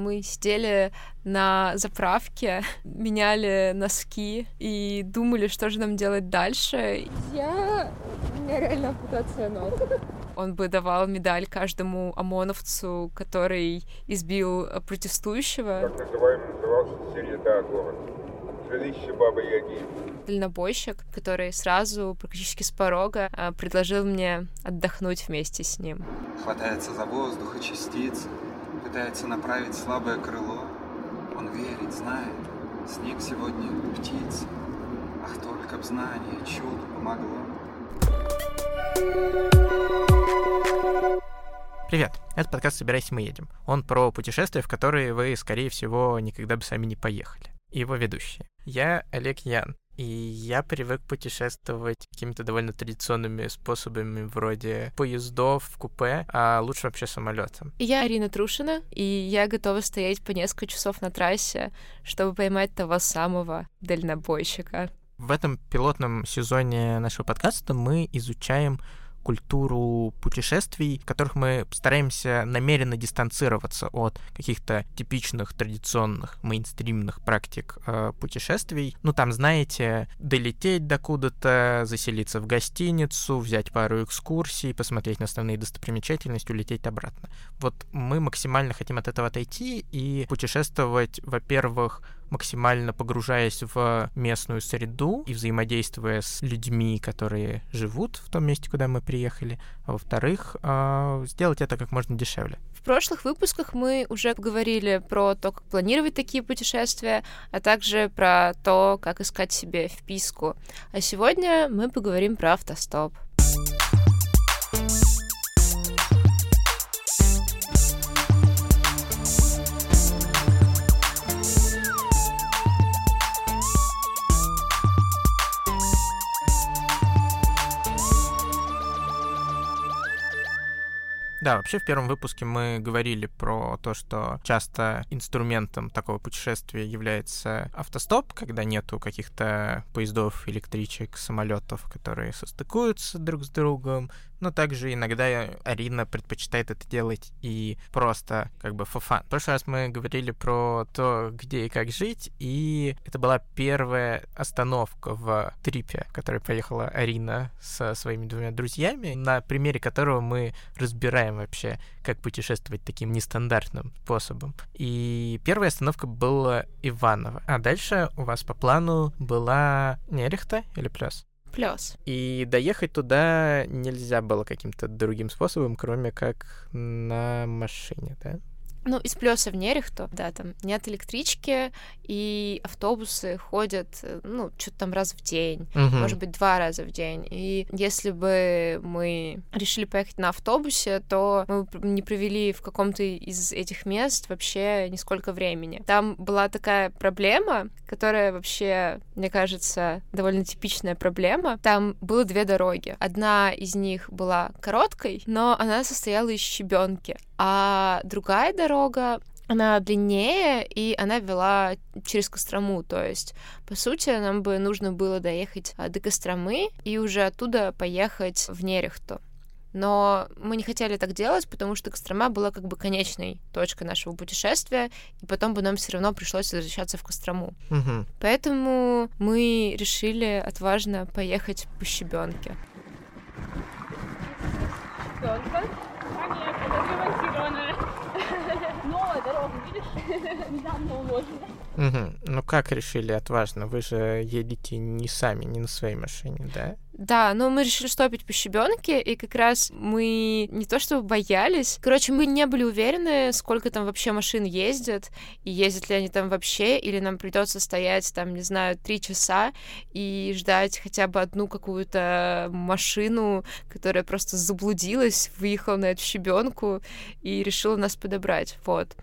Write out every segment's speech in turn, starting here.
Мы сидели на заправке, меняли носки и думали, что же нам делать дальше. Я... У меня реально ампутация ног. Он бы давал медаль каждому ОМОНовцу, который избил протестующего. Так называемый назывался Середа город. Жилище Бабы Яги. Дальнобойщик, который сразу, практически с порога, а, предложил мне отдохнуть вместе с ним. Хватается за воздух и частицы, пытается направить слабое крыло. Он верит, знает, снег сегодня птица. Ах, только б знание, чудо помогло. Привет, это подкаст «Собирайся, мы едем». Он про путешествия, в которые вы, скорее всего, никогда бы сами не поехали. И его ведущие. Я Олег Ян, и я привык путешествовать какими-то довольно традиционными способами вроде поездов в купе, а лучше вообще самолетом. Я Арина Трушина, и я готова стоять по несколько часов на трассе, чтобы поймать того самого дальнобойщика. В этом пилотном сезоне нашего подкаста мы изучаем культуру путешествий, в которых мы стараемся намеренно дистанцироваться от каких-то типичных традиционных мейнстримных практик э, путешествий. Ну, там, знаете, долететь докуда-то, заселиться в гостиницу, взять пару экскурсий, посмотреть на основные достопримечательности, улететь обратно. Вот мы максимально хотим от этого отойти и путешествовать, во-первых, максимально погружаясь в местную среду и взаимодействуя с людьми, которые живут в том месте, куда мы приехали, а во-вторых, а, сделать это как можно дешевле. В прошлых выпусках мы уже говорили про то, как планировать такие путешествия, а также про то, как искать себе вписку. А сегодня мы поговорим про автостоп. Да, вообще в первом выпуске мы говорили про то, что часто инструментом такого путешествия является автостоп, когда нету каких-то поездов, электричек, самолетов, которые состыкуются друг с другом, но также иногда Арина предпочитает это делать и просто как бы fun. В прошлый раз мы говорили про то, где и как жить, и это была первая остановка в трипе, в которой поехала Арина со своими двумя друзьями, на примере которого мы разбираем вообще, как путешествовать таким нестандартным способом. И первая остановка была Иваново. А дальше у вас по плану была Нерехта или Плес? Плюс. И доехать туда нельзя было каким-то другим способом, кроме как на машине, да? Ну, из плюса в Нерехту, да, там нет электрички, и автобусы ходят, э, ну, что-то там раз в день, Мгм. может быть, два раза в день. И если бы мы решили поехать на автобусе, то мы не провели в каком-то из этих мест вообще нисколько времени. Там была такая проблема, которая вообще, мне кажется, довольно типичная проблема. Там было две дороги. Одна из них была короткой, но она состояла из щебенки, а другая дорога она длиннее, и она вела через Кострому, то есть, по сути, нам бы нужно было доехать а, до Костромы и уже оттуда поехать в Нерехту. Но мы не хотели так делать, потому что Кострома была как бы конечной точкой нашего путешествия, и потом бы нам все равно пришлось возвращаться в Кострому. Мгм. Поэтому мы решили отважно поехать по щебенке. Только? А нет, это отремонтированная. Новая дорога, видишь? Недавно уложена. Мгм. Ну как решили отважно? Вы же едете не сами, не на своей машине, да? Да, но мы решили стопить по щебенке, и как раз мы не то чтобы боялись, короче, мы не были уверены, сколько там вообще машин ездят, и ездят ли они там вообще, или нам придется стоять там, не знаю, три часа и ждать хотя бы одну какую-то машину, которая просто заблудилась, выехала на эту щебенку и решила нас подобрать. Вот.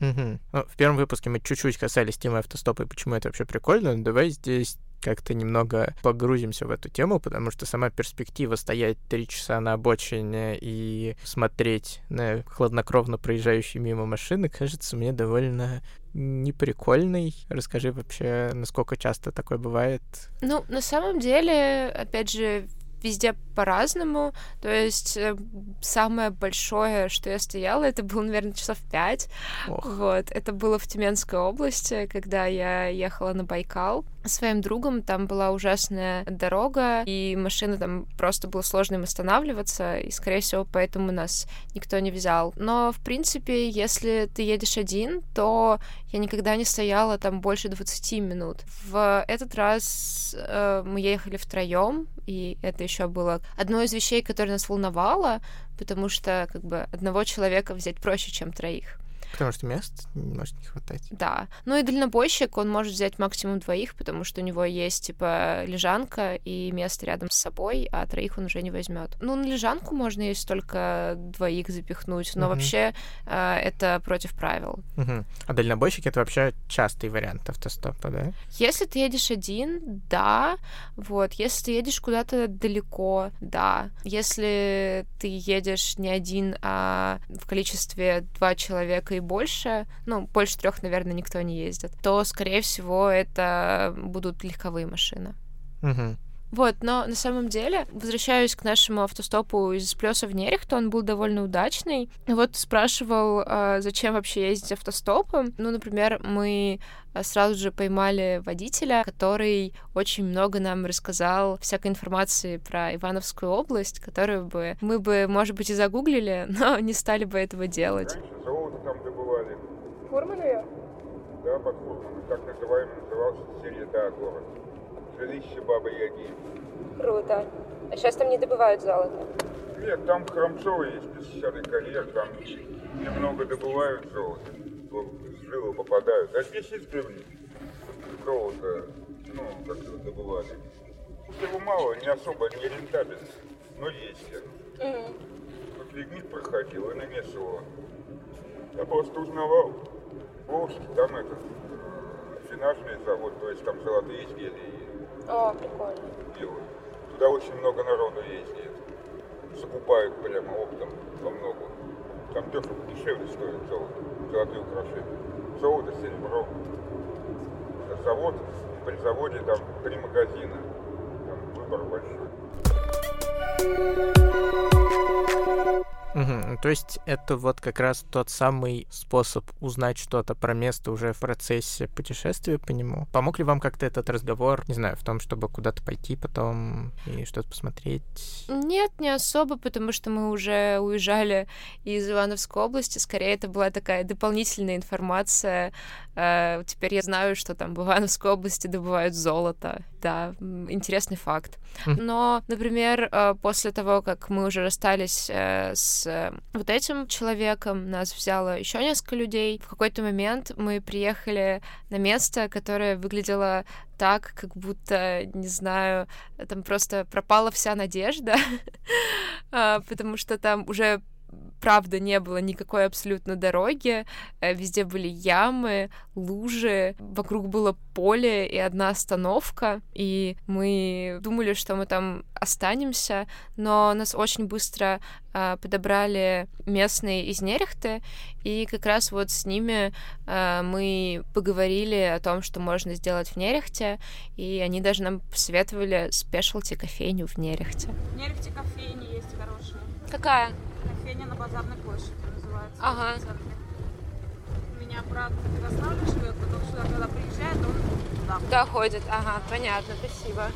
Мгм. Ну, в первом выпуске мы чуть-чуть касались темы автостопа и почему это вообще прикольно. но Давай здесь как-то немного погрузимся в эту тему, потому что сама перспектива стоять три часа на обочине и смотреть на хладнокровно проезжающие мимо машины кажется мне довольно неприкольной. Расскажи вообще, насколько часто такое бывает. Ну, на самом деле, опять же, везде по-разному. То есть э, самое большое, что я стояла, это было, наверное, часов пять. Ох. Вот. Это было в Тюменской области, когда я ехала на Байкал своим другом. Там была ужасная дорога, и машина там просто было сложно им останавливаться, и, скорее всего, поэтому нас никто не взял. Но, в принципе, если ты едешь один, то я никогда не стояла там больше 20 минут. В этот раз э, мы ехали втроем, и это еще было одно из вещей, которое нас волновало, потому что как бы одного человека взять проще, чем троих. Потому что мест может не хватать. Да. Ну и дальнобойщик, он может взять максимум двоих, потому что у него есть, типа, лежанка и место рядом с собой, а троих он уже не возьмет. Ну, на лежанку можно, если только двоих запихнуть, но Мгм. вообще э, это против правил. Мгм. А дальнобойщики — это вообще частый вариант автостопа, да? Если ты едешь один, да. Вот. Если ты едешь куда-то далеко, да. Если ты едешь не один, а в количестве два человека и больше, ну, больше трех, наверное, никто не ездит, то, скорее всего, это будут легковые машины. Мгм. Вот, но на самом деле, возвращаюсь к нашему автостопу из Плеса в Нерехт, он был довольно удачный. Вот спрашивал, а, зачем вообще ездить автостопом. Ну, например, мы а, сразу же поймали водителя, который очень много нам рассказал всякой информации про Ивановскую область, которую бы мы бы, может быть, и загуглили, но не стали бы этого делать. Раньше золото там добывали. Фурманове? Да, под Фурманом. Так называемый назывался Середа город. Жилище Бабы Яги. Круто. А сейчас там не добывают золото? Нет, там Хромцово есть песчаный карьер, там немного добывают золото. Жилу попадают. А здесь издревле золото, ну, как его добывали. Его мало, не особо не рентабельно, но есть. Вот лигнит проходил и намешивал. Я просто узнавал. Волжский, там это, финажный завод, то есть там золотые изделия Прикольно. делают. Туда очень много народу ездит. Закупают прямо оптом по много. Там дешево, дешевле стоит золото, золотые украшения. Золото, серебро. Завод, при заводе там три магазина. Там выбор большой. Ну, То есть это вот как раз тот самый способ узнать что-то про место уже в процессе путешествия по нему. Помог ли вам как-то этот разговор, не знаю, в том, чтобы куда-то пойти потом и что-то посмотреть? Нет, не особо, потому что мы уже уезжали из Ивановской области. Скорее, это была такая дополнительная информация. Э, Теперь я знаю, что там в Ивановской области добывают золото. Да, интересный факт. Мгм. Но, например, э, после того, как мы уже расстались э, э, вот этим человеком, нас взяло еще несколько людей. В какой-то момент мы приехали на место, которое выглядело так, как будто, не знаю, там просто пропала вся надежда, А, потому что там уже правда не было никакой абсолютно дороги, э, везде были ямы, лужи, вокруг было поле и одна остановка, и мы думали, что мы там останемся, но нас очень быстро а, подобрали местные из Нерехты, и как раз вот с ними а, мы поговорили о том, что можно сделать в Нерехте, и они даже нам посоветовали спешлти кофейню в Нерехте. В Нерехте кофейня есть хорошая. Какая? Кофейня на Базарной площади называется. Ага. У меня брат в Ярославле живет, потом сюда, когда приезжает, он туда. Да, ходит. Ага, понятно, спасибо.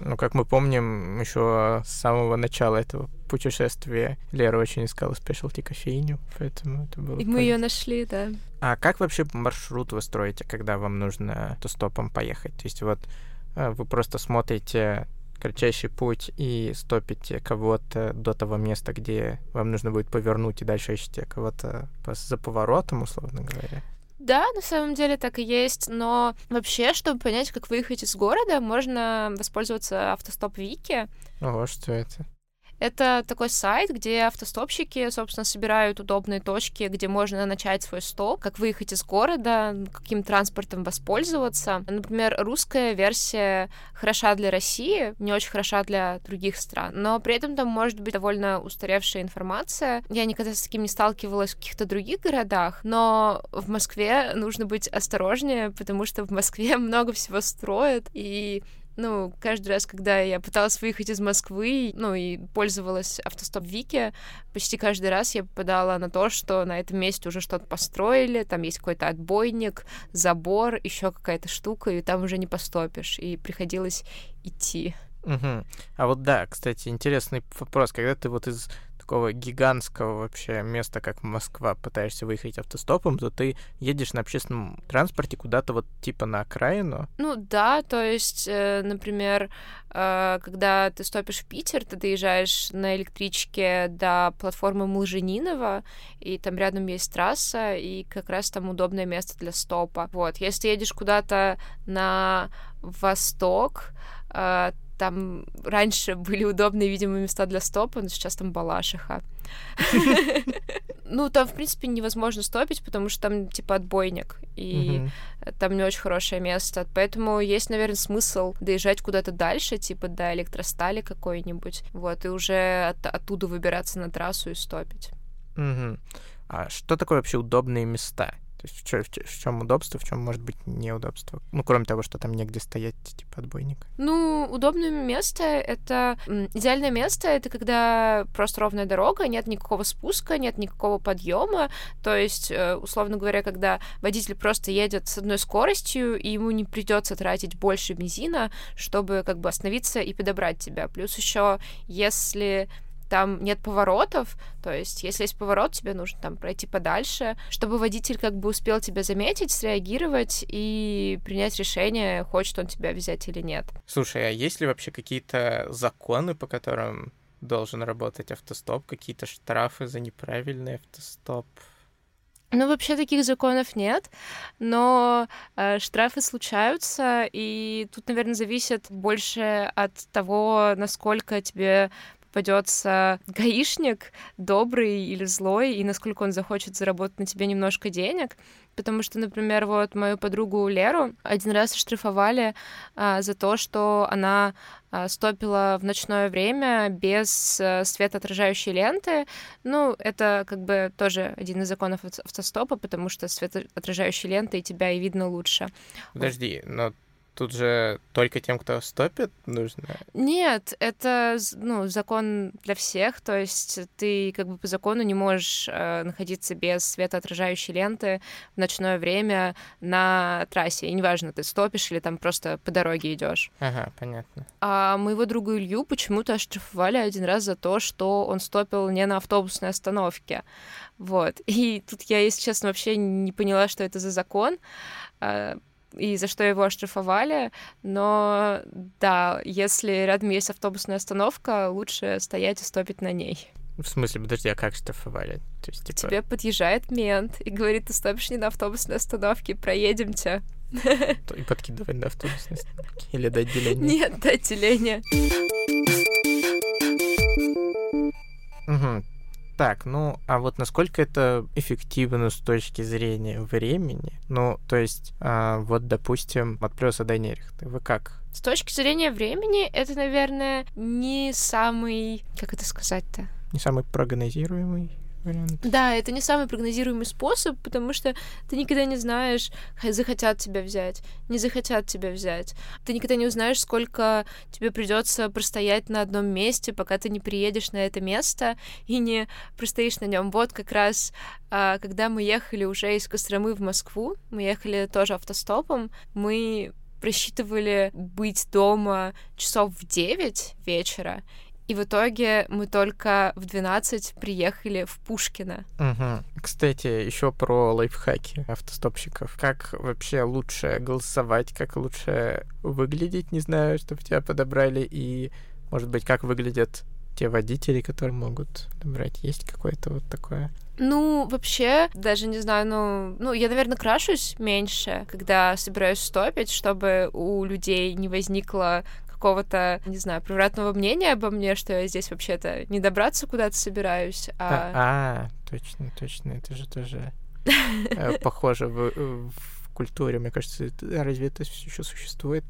Ну, как мы помним, еще с самого начала этого путешествия Лера очень искала спешлти кофейню, поэтому это было... И мы ее нашли, да. А как вообще маршрут вы строите, когда вам нужно автостопом поехать? То есть вот э, вы просто смотрите кратчайший путь и стопите кого-то до того места, где вам нужно будет повернуть, и дальше ищете кого-то за поворотом, условно говоря. Да, на самом деле так и есть, но вообще, чтобы понять, как выехать из города, можно воспользоваться автостоп Вики. Ого, что это? Это такой сайт, где автостопщики, собственно, собирают удобные точки, где можно начать свой стоп, как выехать из города, каким транспортом воспользоваться. Например, русская версия хороша для России, не очень хороша для других стран, но при этом там может быть довольно устаревшая информация. Я никогда с таким не сталкивалась в каких-то других городах, но в Москве нужно быть осторожнее, потому что в Москве много всего строят, и ну, каждый раз, когда я пыталась выехать из Москвы, ну, и пользовалась автостоп Вики, почти каждый раз я попадала на то, что на этом месте уже что-то построили, там есть какой-то отбойник, забор, еще какая-то штука, и там уже не постопишь, и приходилось идти. Угу. А вот да, кстати, интересный вопрос. Когда ты вот из такого гигантского вообще места, как Москва, пытаешься выехать автостопом, то ты едешь на общественном транспорте куда-то вот типа на окраину? Ну да, то есть, э, например, э, когда ты стопишь в Питер, ты доезжаешь на электричке до платформы Млженинова, и там рядом есть трасса, и как раз там удобное место для стопа. Вот, если ты едешь куда-то на восток, э, там раньше были удобные, видимо, места для стопа, но сейчас там Балашиха. Ну, там, в принципе, невозможно стопить, потому что там, типа, отбойник, и там не очень хорошее место. Поэтому есть, наверное, смысл доезжать куда-то дальше, типа, до электростали какой-нибудь, вот, и уже оттуда выбираться на трассу и стопить. А что такое вообще удобные места? То есть в, чё, в, чем удобство, в чем может быть неудобство? Ну, кроме того, что там негде стоять, типа отбойник. Ну, удобное место — это... Идеальное место — это когда просто ровная дорога, нет никакого спуска, нет никакого подъема. То есть, э, условно говоря, когда водитель просто едет с одной скоростью, и ему не придется тратить больше бензина, чтобы как бы остановиться и подобрать тебя. Плюс еще, если там нет поворотов, то есть если есть поворот, тебе нужно там пройти подальше, чтобы водитель как бы успел тебя заметить, среагировать и принять решение, хочет он тебя взять или нет. Слушай, а есть ли вообще какие-то законы, по которым должен работать автостоп, какие-то штрафы за неправильный автостоп? Ну, вообще таких законов нет, но э, штрафы случаются, и тут, наверное, зависит больше от того, насколько тебе попадется гаишник, добрый или злой, и насколько он захочет заработать на тебе немножко денег. Потому что, например, вот мою подругу Леру один раз оштрафовали а, за то, что она а, стопила в ночное время без а, светоотражающей ленты. Ну, это как бы тоже один из законов автостопа, потому что светоотражающей лентой тебя и видно лучше. Подожди, но Тут же только тем, кто стопит, нужно? Нет, это ну, закон для всех, то есть ты как бы по закону не можешь э, находиться без светоотражающей ленты в ночное время на трассе, и неважно, ты стопишь или там просто по дороге идешь. Ага, понятно. А моего друга Илью почему-то оштрафовали один раз за то, что он стопил не на автобусной остановке. Вот. И тут я, если честно, вообще не поняла, что это за закон а, и за что его оштрафовали, но да, если рядом есть автобусная остановка, лучше стоять и стопить на ней. В смысле, подожди, а как штрафовали? То есть, типа... тебе подъезжает мент и говорит, ты стопишь не на автобусной остановке, проедемте. И подкидывать до автобусной остановки? Или до отделения? Нет, до отделения. Угу. Так, ну, а вот насколько это эффективно с точки зрения времени? Ну, то есть, а, вот, допустим, от Плюса до Нерехты, вы как? С точки зрения времени, это, наверное, не самый... Как это сказать-то? Не самый прогнозируемый вариант. Да, это не самый прогнозируемый способ, потому что ты никогда не знаешь, захотят тебя взять, не захотят тебя взять. Ты никогда не узнаешь, сколько тебе придется простоять на одном месте, пока ты не приедешь на это место и не простоишь на нем. Вот как раз, а, когда мы ехали уже из Костромы в Москву, мы ехали тоже автостопом, мы просчитывали быть дома часов в 9 вечера, и в итоге мы только в 12 приехали в Пушкино. Угу. Кстати, еще про лайфхаки автостопщиков. Как вообще лучше голосовать, как лучше выглядеть, не знаю, чтобы тебя подобрали, и, может быть, как выглядят те водители, которые могут добрать. Есть какое-то вот такое? Ну, вообще, даже не знаю, ну, ну, я, наверное, крашусь меньше, когда собираюсь стопить, чтобы у людей не возникло какого-то, не знаю, превратного мнения обо мне, что я здесь вообще-то не добраться куда-то собираюсь, а... А, а точно, точно, это же тоже э, похоже в культуре, мне кажется, разве это еще существует?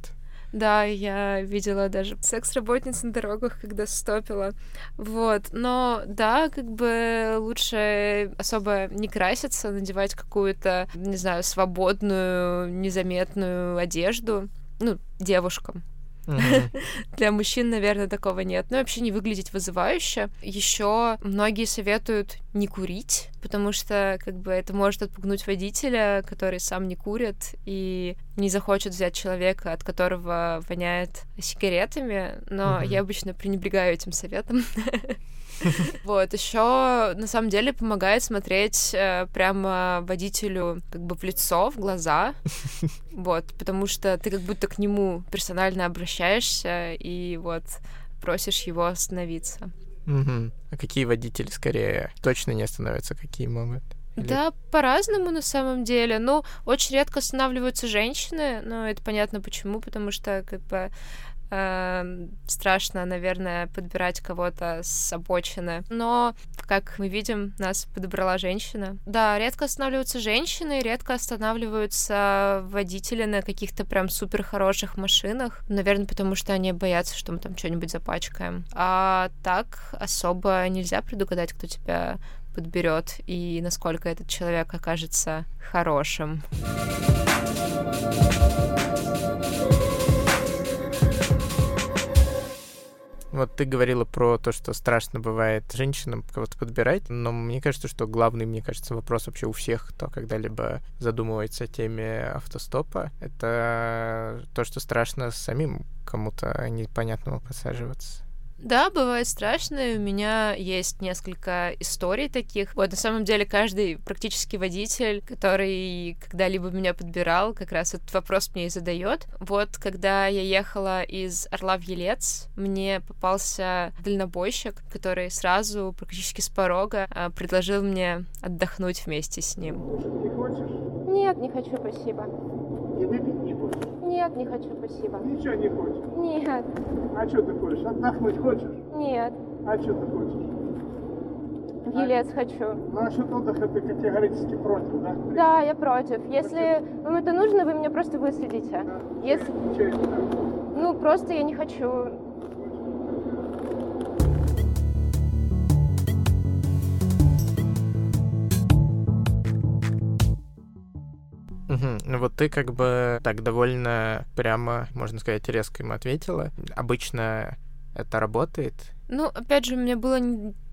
Да, я видела даже секс-работниц на дорогах, когда стопила. Вот. Но да, как бы лучше особо не краситься, надевать какую-то, не знаю, свободную, незаметную одежду. Ну, девушкам. Для мужчин, наверное, такого нет. Ну, вообще не выглядеть вызывающе. Еще многие советуют не курить, потому что как бы это может отпугнуть водителя, который сам не курит и не захочет взять человека, от которого воняет сигаретами. Но я обычно пренебрегаю этим советом. Вот, еще на самом деле помогает смотреть э, прямо водителю как бы в лицо, в глаза. Вот, потому что ты как будто к нему персонально обращаешься и вот просишь его остановиться. Угу. А какие водители скорее точно не остановятся, какие могут? Или... Да, по-разному на самом деле. Ну, очень редко останавливаются женщины, но это понятно почему, потому что как бы Эм, страшно, наверное, подбирать кого-то с обочины. Но, как мы видим, нас подобрала женщина. Да, редко останавливаются женщины, редко останавливаются водители на каких-то прям супер хороших машинах. Наверное, потому что они боятся, что мы там что-нибудь запачкаем. А так особо нельзя предугадать, кто тебя подберет и насколько этот человек окажется хорошим. Вот ты говорила про то, что страшно бывает женщинам кого-то подбирать, но мне кажется, что главный, мне кажется, вопрос вообще у всех, кто когда-либо задумывается о теме автостопа, это то, что страшно самим кому-то непонятному подсаживаться. Да, бывает страшно, и у меня есть несколько историй таких. Вот на самом деле каждый практически водитель, который когда-либо меня подбирал, как раз этот вопрос мне и задает. Вот когда я ехала из Орла в Елец, мне попался дальнобойщик, который сразу практически с порога а, предложил мне отдохнуть вместе с ним. Не хочешь? Нет, не хочу, спасибо. И выпить не хочешь? Нет, не хочу, спасибо. Ничего не хочешь? Нет. А что ты хочешь? Отдохнуть хочешь? Нет. А что ты хочешь? В Елец а... хочу. Ну, насчет отдыха ты категорически против, да? Да, я против. Если Почему? вам это нужно, вы меня просто высадите. Да. Если... Че это? Ну, просто я не хочу вот ты как бы так довольно прямо, можно сказать, резко ему ответила. Обычно это работает? Ну, опять же, у меня было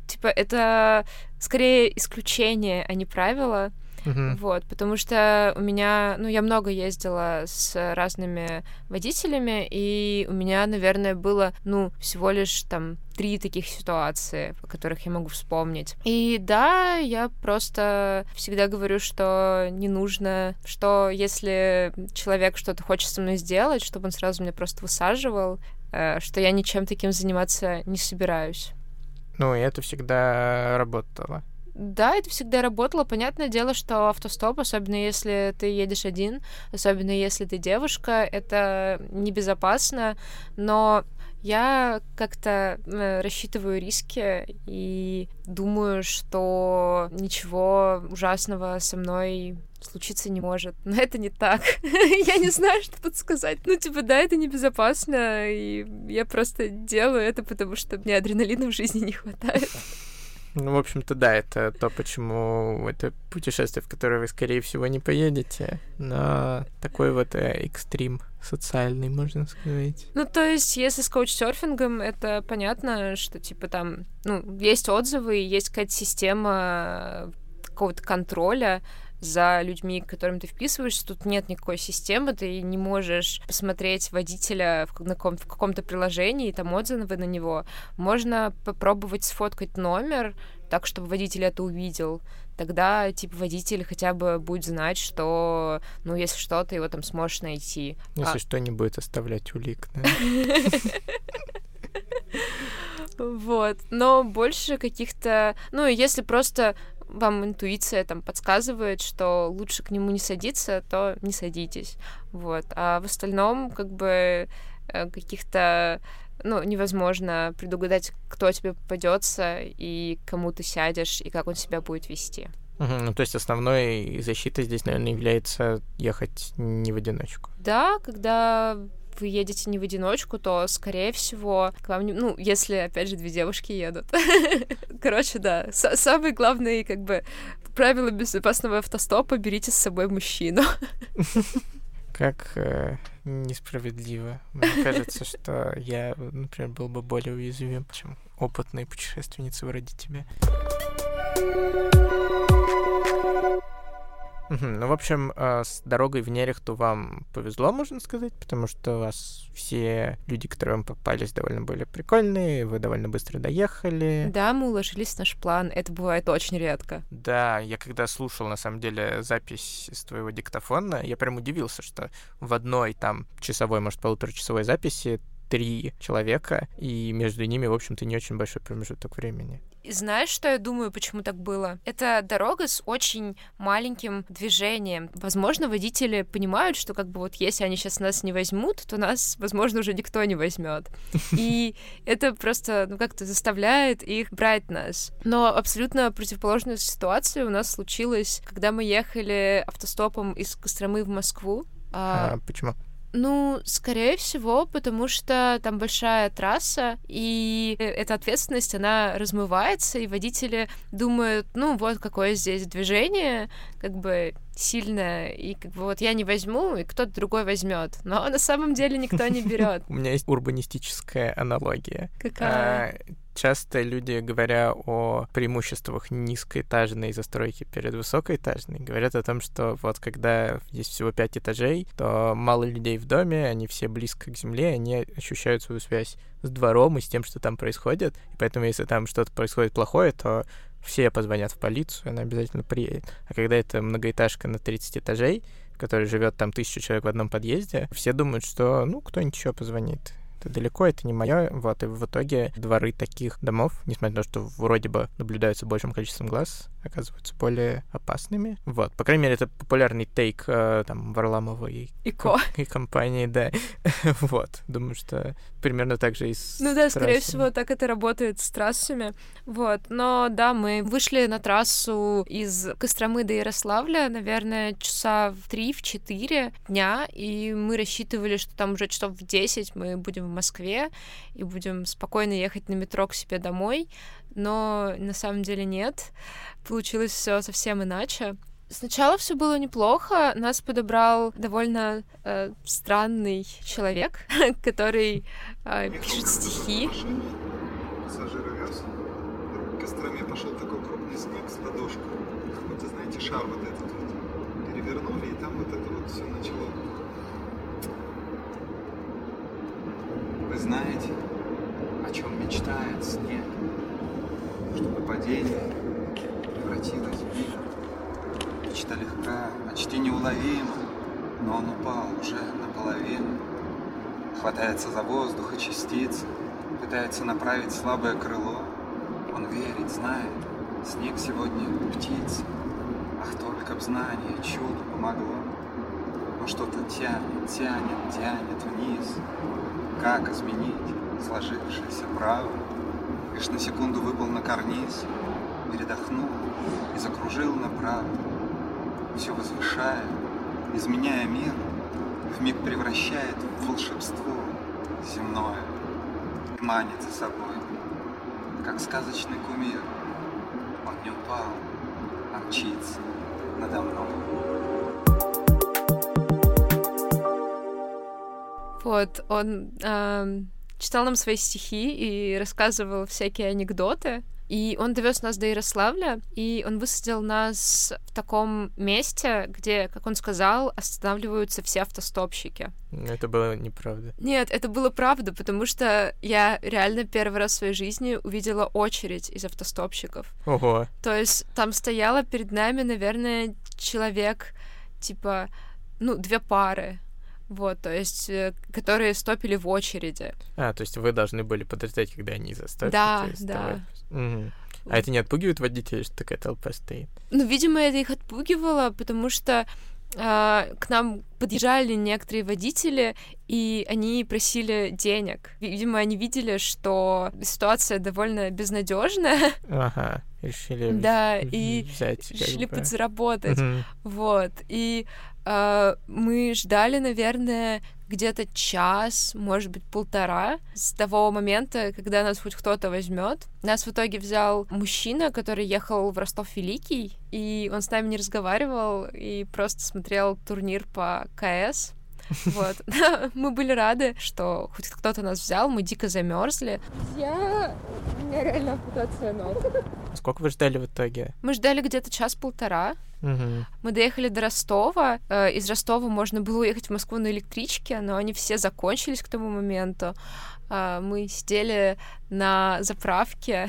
типа это скорее исключение, а не правило. Uh-huh. Вот, потому что у меня, ну, я много ездила с разными водителями, и у меня, наверное, было, ну, всего лишь там три таких ситуации, о которых я могу вспомнить. И да, я просто всегда говорю, что не нужно, что если человек что-то хочет со мной сделать, чтобы он сразу меня просто высаживал, э, что я ничем таким заниматься не собираюсь. Ну, и это всегда работало. Да, это всегда работало. Понятное дело, что автостоп, особенно если ты едешь один, особенно если ты девушка, это небезопасно, но я как-то э, рассчитываю риски и думаю, что ничего ужасного со мной случиться не может. Но это не так. я не знаю, что тут сказать. Ну, типа, да, это небезопасно, и я просто делаю это, потому что мне адреналина в жизни не хватает. Ну, в общем-то, да, это то, почему это путешествие, в которое вы, скорее всего, не поедете, но такой вот э, экстрим социальный, можно сказать. Ну, то есть, если с коуч-серфингом, это понятно, что, типа, там, ну, есть отзывы, есть какая-то система какого-то контроля, за людьми, к которым ты вписываешься. Тут нет никакой системы, ты не можешь посмотреть водителя в, каком- в каком-то приложении, и там отзывы на него. Можно попробовать сфоткать номер так, чтобы водитель это увидел. Тогда, типа, водитель хотя бы будет знать, что, ну, если что, ты его там сможешь найти. Если а... что, не будет оставлять улик, да? Вот. Но больше каких-то... Ну, если просто вам интуиция там подсказывает, что лучше к нему не садиться, то не садитесь. Вот. А в остальном, как бы, э, каких-то ну, невозможно предугадать, кто тебе попадется и кому ты сядешь, и как он себя будет вести. Угу, ну, то есть основной защитой здесь, наверное, является ехать не в одиночку. Да, когда вы едете не в одиночку, то, скорее всего, к вам не... Ну, если, опять же, две девушки едут. Короче, да. Самый главный, как бы, правило безопасного автостопа — берите с собой мужчину. Как э, несправедливо. Мне кажется, что я, например, был бы более уязвим, чем опытные путешественницы вроде тебя. Мгм. Ну, в общем, э, с дорогой в Нерехту вам повезло, можно сказать, потому что у вас все люди, которые вам попались, довольно были прикольные, вы довольно быстро доехали. Да, мы уложились в наш план. Это бывает очень редко. Да, я когда слушал, на самом деле, запись с твоего диктофона, я прям удивился, что в одной там часовой, может, полуторачасовой записи три человека, и между ними, в общем-то, не очень большой промежуток времени. И знаешь, что я думаю, почему так было? Это дорога с очень маленьким движением. Возможно, водители понимают, что как бы вот если они сейчас нас не возьмут, то нас, возможно, уже никто не возьмет. И это просто, ну, как-то заставляет их брать нас. Но абсолютно противоположная ситуация у нас случилась, когда мы ехали автостопом из Костромы в Москву. А, А, почему? Ну, скорее всего, потому что там большая трасса, и эта ответственность, она размывается, и водители думают, ну, вот какое здесь движение, как бы сильное, и как бы вот я не возьму, и кто-то другой возьмет. Но на самом деле никто не берет. У меня есть урбанистическая аналогия. Какая? А, Часто люди, говоря о преимуществах низкоэтажной застройки перед высокоэтажной, говорят о том, что вот когда есть всего пять этажей, то мало людей в доме, они все близко к земле, они ощущают свою связь с двором и с тем, что там происходит. И поэтому, если там что-то происходит плохое, то все позвонят в полицию, она обязательно приедет. А когда это многоэтажка на 30 этажей, в которой живет там тысяча человек в одном подъезде, все думают, что, ну, кто-нибудь еще позвонит это далеко, это не мое. Вот, и в итоге дворы таких домов, несмотря на то, что вроде бы наблюдаются большим количеством глаз, оказываются более опасными. Вот, по крайней мере, это популярный тейк э, там Варламовой И ко. и компании, да. вот, думаю, что примерно так же и с Ну да, скорее трассами. всего, так это работает с трассами. Вот. Но да, мы вышли на трассу из Костромы до Ярославля, наверное, часа в три, в четыре дня, и мы рассчитывали, что там уже часов в 10 мы будем в Москве и будем спокойно ехать на метро к себе домой. Но на самом деле нет. Получилось все совсем иначе. Сначала все было неплохо. Нас подобрал довольно э, странный человек, который э, пишет стихи. Пассажиры вез. В Костроме пошел такой крупный снег с ладошку. Какой-то, знаете, шар вот этот вот. Перевернули, и там вот это вот все начало. Вы знаете, о чем мечтает снег? Чтобы падение превратилось в мир. Легка, почти неуловима, но он упал уже наполовину. Хватается за воздух и частицы, пытается направить слабое крыло. Он верит, знает, снег сегодня птица. Ах, только б знание, чудо помогло. Но что-то тянет, тянет, тянет вниз. Как изменить сложившееся право? Лишь на секунду выпал на карниз, передохнул и закружил направо. Все возвышая, изменяя мир, вмиг превращает в волшебство земное, манит за собой, как сказочный кумир. Он не упал, а мчится надо мной. Вот, он эм, читал нам свои стихи и рассказывал всякие анекдоты. И он довез нас до Ярославля, и он высадил нас в таком месте, где, как он сказал, останавливаются все автостопщики. Это было неправда. Нет, это было правда, потому что я реально первый раз в своей жизни увидела очередь из автостопщиков. Ого. То есть там стояло перед нами, наверное, человек, типа, ну, две пары. Вот, то есть, э, которые стопили в очереди. А, то есть вы должны были подождать, когда они застопят? Да, да. Мгм. А это не отпугивает водителей, что такая толпа стоит? Ну, видимо, это их отпугивало, потому что а, к нам подъезжали некоторые водители, и они просили денег. Видимо, они видели, что ситуация довольно безнадежная, Ага, решили да, и взять. решили бы. подзаработать. Мгм. Вот. И мы ждали, наверное, где-то час, может быть, полтора с того момента, когда нас хоть кто-то возьмет. Нас в итоге взял мужчина, который ехал в Ростов Великий, и он с нами не разговаривал и просто смотрел турнир по КС. Вот. Мы были рады, что хоть кто-то нас взял, мы дико замерзли. Я... У меня реально ампутация ног. Сколько вы ждали в итоге? Мы ждали где-то час-полтора. Мгм. Мы доехали до Ростова. Э, Из Ростова можно было уехать в Москву на электричке, но они все закончились к тому моменту. А, Мы сидели на заправке,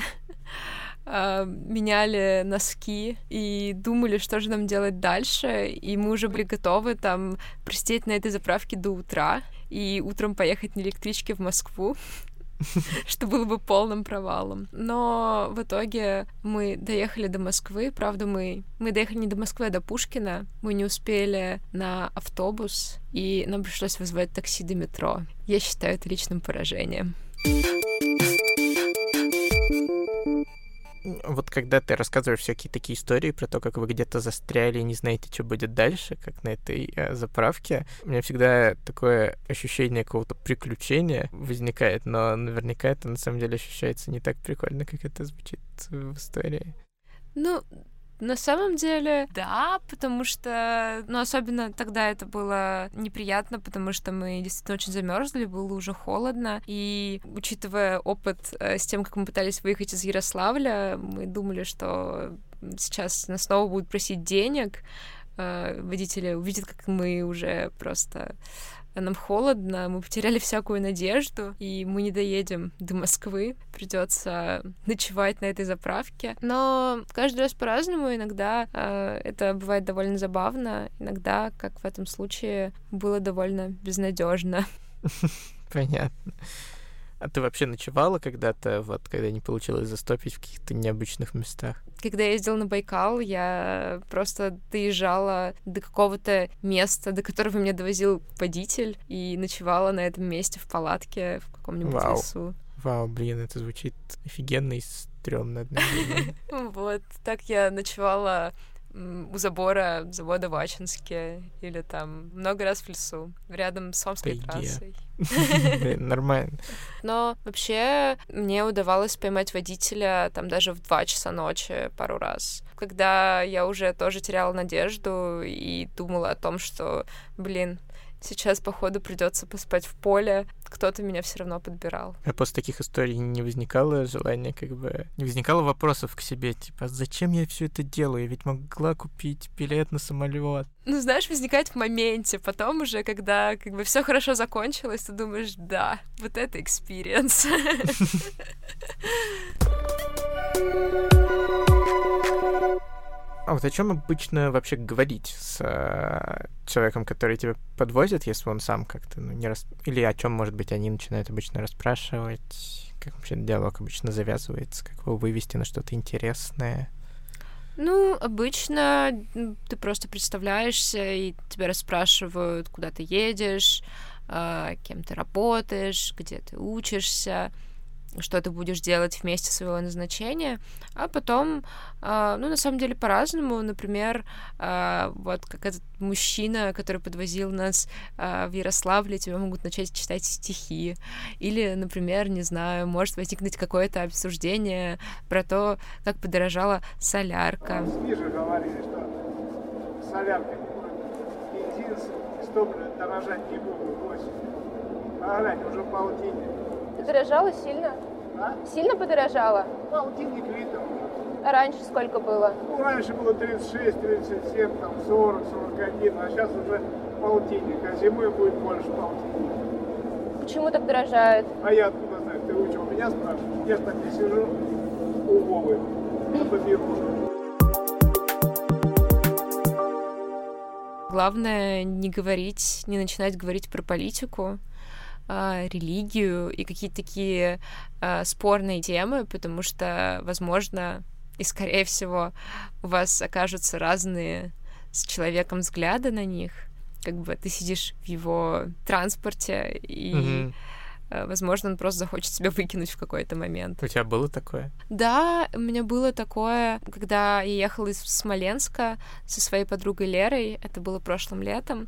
а, меняли носки и думали, что же нам делать дальше. И мы уже были готовы там просидеть на этой заправке до утра и утром поехать на электричке в Москву что было бы полным провалом. Но в итоге мы доехали до Москвы. Правда, мы, мы доехали не до Москвы, а до Пушкина. Мы не успели на автобус, и нам пришлось вызвать такси до метро. Я считаю это личным поражением. Вот когда ты рассказываешь всякие такие истории про то, как вы где-то застряли и не знаете, что будет дальше, как на этой э, заправке, у меня всегда такое ощущение какого-то приключения возникает, но наверняка это на самом деле ощущается не так прикольно, как это звучит в истории. Ну, на самом деле, да, потому что, ну, особенно тогда это было неприятно, потому что мы действительно очень замерзли, было уже холодно, и учитывая опыт э, с тем, как мы пытались выехать из Ярославля, мы думали, что сейчас нас снова будут просить денег, э, водители увидят, как мы уже просто нам холодно, мы потеряли всякую надежду, и мы не доедем до Москвы, придется ночевать на этой заправке. Но каждый раз по-разному, иногда э, это бывает довольно забавно, иногда, как в этом случае, было довольно безнадежно. Понятно. А ты вообще ночевала когда-то, вот, когда не получилось застопить в каких-то необычных местах? Когда я ездила на Байкал, я просто доезжала до какого-то места, до которого меня довозил водитель, и ночевала на этом месте в палатке в каком-нибудь Вау. лесу. Вау, блин, это звучит офигенно и стрёмно одновременно. Вот, так я ночевала у забора завода в Ачинске или там много раз в лесу, рядом с Омской Тайге. трассой. Блин, Нормально. Но вообще мне удавалось поймать водителя там даже в 2 часа ночи пару раз. Когда я уже тоже теряла надежду и думала о том, что, блин, сейчас, походу, придется поспать в поле, кто-то меня все равно подбирал. А после таких историй не возникало желания, как бы... Не возникало вопросов к себе, типа, «А зачем я все это делаю? Я ведь могла купить билет на самолет. Ну, знаешь, возникает в моменте, потом уже, когда как бы все хорошо закончилось, ты думаешь, да, вот это experience. А вот о чем обычно вообще говорить с э, человеком, который тебя подвозит, если он сам как-то ну, не рас... Или о чем, может быть, они начинают обычно расспрашивать? Как вообще диалог обычно завязывается? Как его вывести на что-то интересное? Ну, обычно ты просто представляешься, и тебя расспрашивают, куда ты едешь, а, кем ты работаешь, где ты учишься, что ты будешь делать в месте своего назначения, а потом, а, ну, на самом деле, по-разному. Например, а, вот как этот мужчина, который подвозил нас а, в Ярославле, тебе могут начать читать стихи. Или, например, не знаю, может возникнуть какое-то обсуждение про то, как подорожала солярка. СМИ же говорили, что солярка. Бензин с топлива дорожать не. А глянь, уже полтинник. Подорожала сильно? А? Сильно подорожала? Полтинник литр уже. А раньше сколько было? Ну, раньше было 36, 37, там 40, 41, а сейчас уже полтинник, а зимой будет больше полтинника. Почему так дорожает? А я откуда знаю, ты у чего, меня спрашиваешь? Я ж так не сижу у Вовы на поберушке. Главное не говорить, не начинать говорить про политику, а, религию и какие-то такие а, спорные темы, потому что, возможно, и скорее всего у вас окажутся разные с человеком взгляды на них. Как бы ты сидишь в его транспорте, и, Мгм. А, возможно, он просто захочет тебя выкинуть в какой-то момент. У тебя было такое? Да, у меня было такое, когда я ехала из Смоленска со своей подругой Лерой, это было прошлым летом,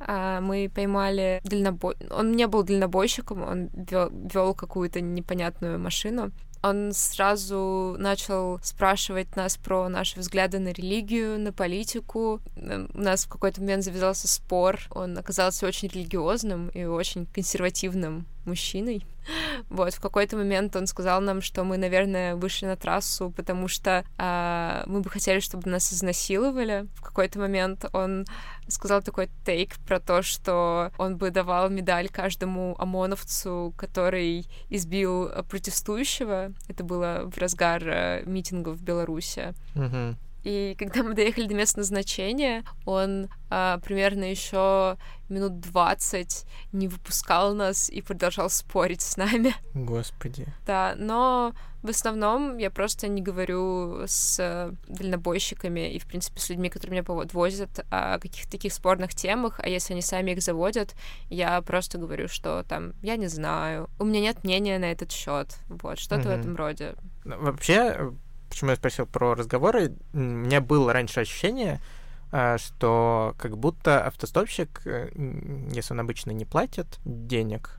а, мы поймали дальнобой... Он не был дальнобойщиком, он вел какую-то непонятную машину, Он сразу начал спрашивать нас про наши взгляды на религию, на политику. Эм, У нас в какой-то момент завязался спор. Он оказался очень религиозным и очень консервативным мужчиной. Вот, в какой-то момент он сказал нам, что мы, наверное, вышли на трассу, потому что а, мы бы хотели, чтобы нас изнасиловали. В какой-то момент он сказал такой тейк про то, что он бы давал медаль каждому ОМОНовцу, который избил э, протестующего. Это было в разгар э, митинга в Беларуси. Мгм. И когда мы доехали до места назначения, он а, примерно еще минут 20 не выпускал нас и продолжал спорить с нами. Господи. Да, но в основном я просто не говорю с э, дальнобойщиками и, в принципе, с людьми, которые меня подвозят о каких-то таких спорных темах, а если они сами их заводят, я просто говорю, что там, я не знаю, у меня нет мнения на этот счет, вот, что-то в Мгм. этом роде. Ну, Вообще, почему я спросил про разговоры, у меня было раньше ощущение, а, что как будто автостопщик, э, если он обычно не платит денег,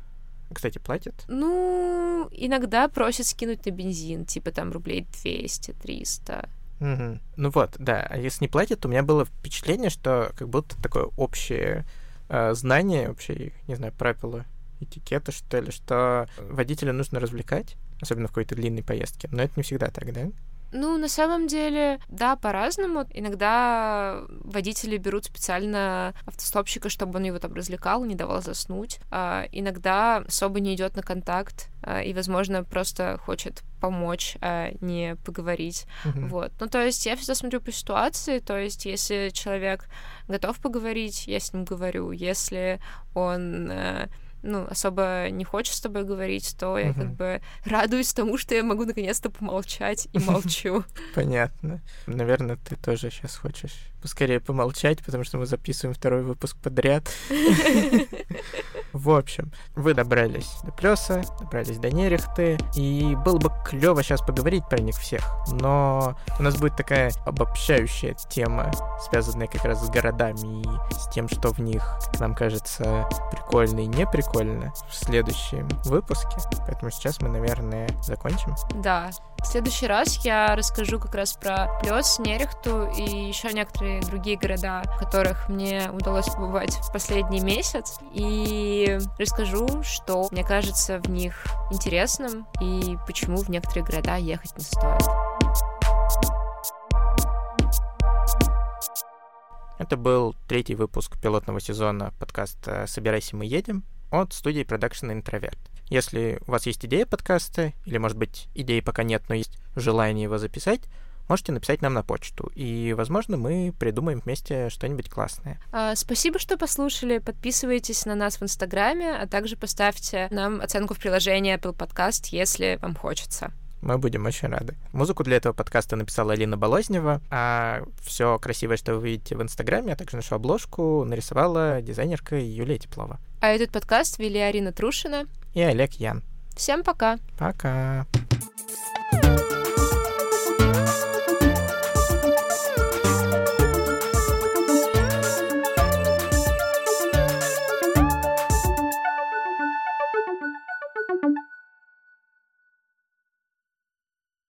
кстати, платит, Ну, иногда просят скинуть на бензин, типа там рублей 200-300. Мгм. Ну вот, да. А если не платит, у меня было впечатление, что как будто такое общее э, знание, общее, не знаю, правила этикета, что ли, что водителя нужно развлекать, особенно в какой-то длинной поездке. Но это не всегда так, да? Ну, на самом деле, да, по-разному. Иногда водители берут специально автостопщика, чтобы он его там развлекал, не давал заснуть. А иногда особо не идет на контакт а, и, возможно, просто хочет помочь, а не поговорить. Мгм. Вот. Ну, то есть я всегда смотрю по ситуации, то есть если человек готов поговорить, я с ним говорю. Если он э, ну, особо не хочет с тобой говорить, то я как Мгм. бы радуюсь тому, что я могу наконец-то помолчать и молчу. Понятно. Наверное, ты тоже сейчас хочешь поскорее помолчать, потому что мы записываем второй выпуск подряд. В общем, вы добрались до Плеса, добрались до Нерехты, и было бы клево сейчас поговорить про них всех, но у нас будет такая обобщающая тема, связанная как раз с городами и с тем, что в них, как нам кажется, прикольно и не прикольно в следующем выпуске. Поэтому сейчас мы, наверное, закончим. Да. В следующий раз я расскажу как раз про Плес, Нерехту и еще некоторые другие города, в которых мне удалось побывать в последний месяц. И расскажу, что мне кажется в них интересным и почему в некоторые города ехать не стоит. Это был третий выпуск пилотного сезона подкаста «Собирайся, мы едем» от студии Production Интроверт. Если у вас есть идея подкаста, или, может быть, идеи пока нет, но есть желание его записать, можете написать нам на почту, и, возможно, мы придумаем вместе что-нибудь классное. А, Спасибо, что послушали. Подписывайтесь на нас в Инстаграме, а также поставьте нам оценку в приложении Apple Podcast, если вам хочется. Мы будем очень рады. Музыку для этого подкаста написала Алина Болознева, а все красивое, что вы видите в Инстаграме, а также нашу обложку нарисовала дизайнерка Юлия Теплова. А этот подкаст вели Арина Трушина. И Олег Ян. Всем пока! Пока! thank you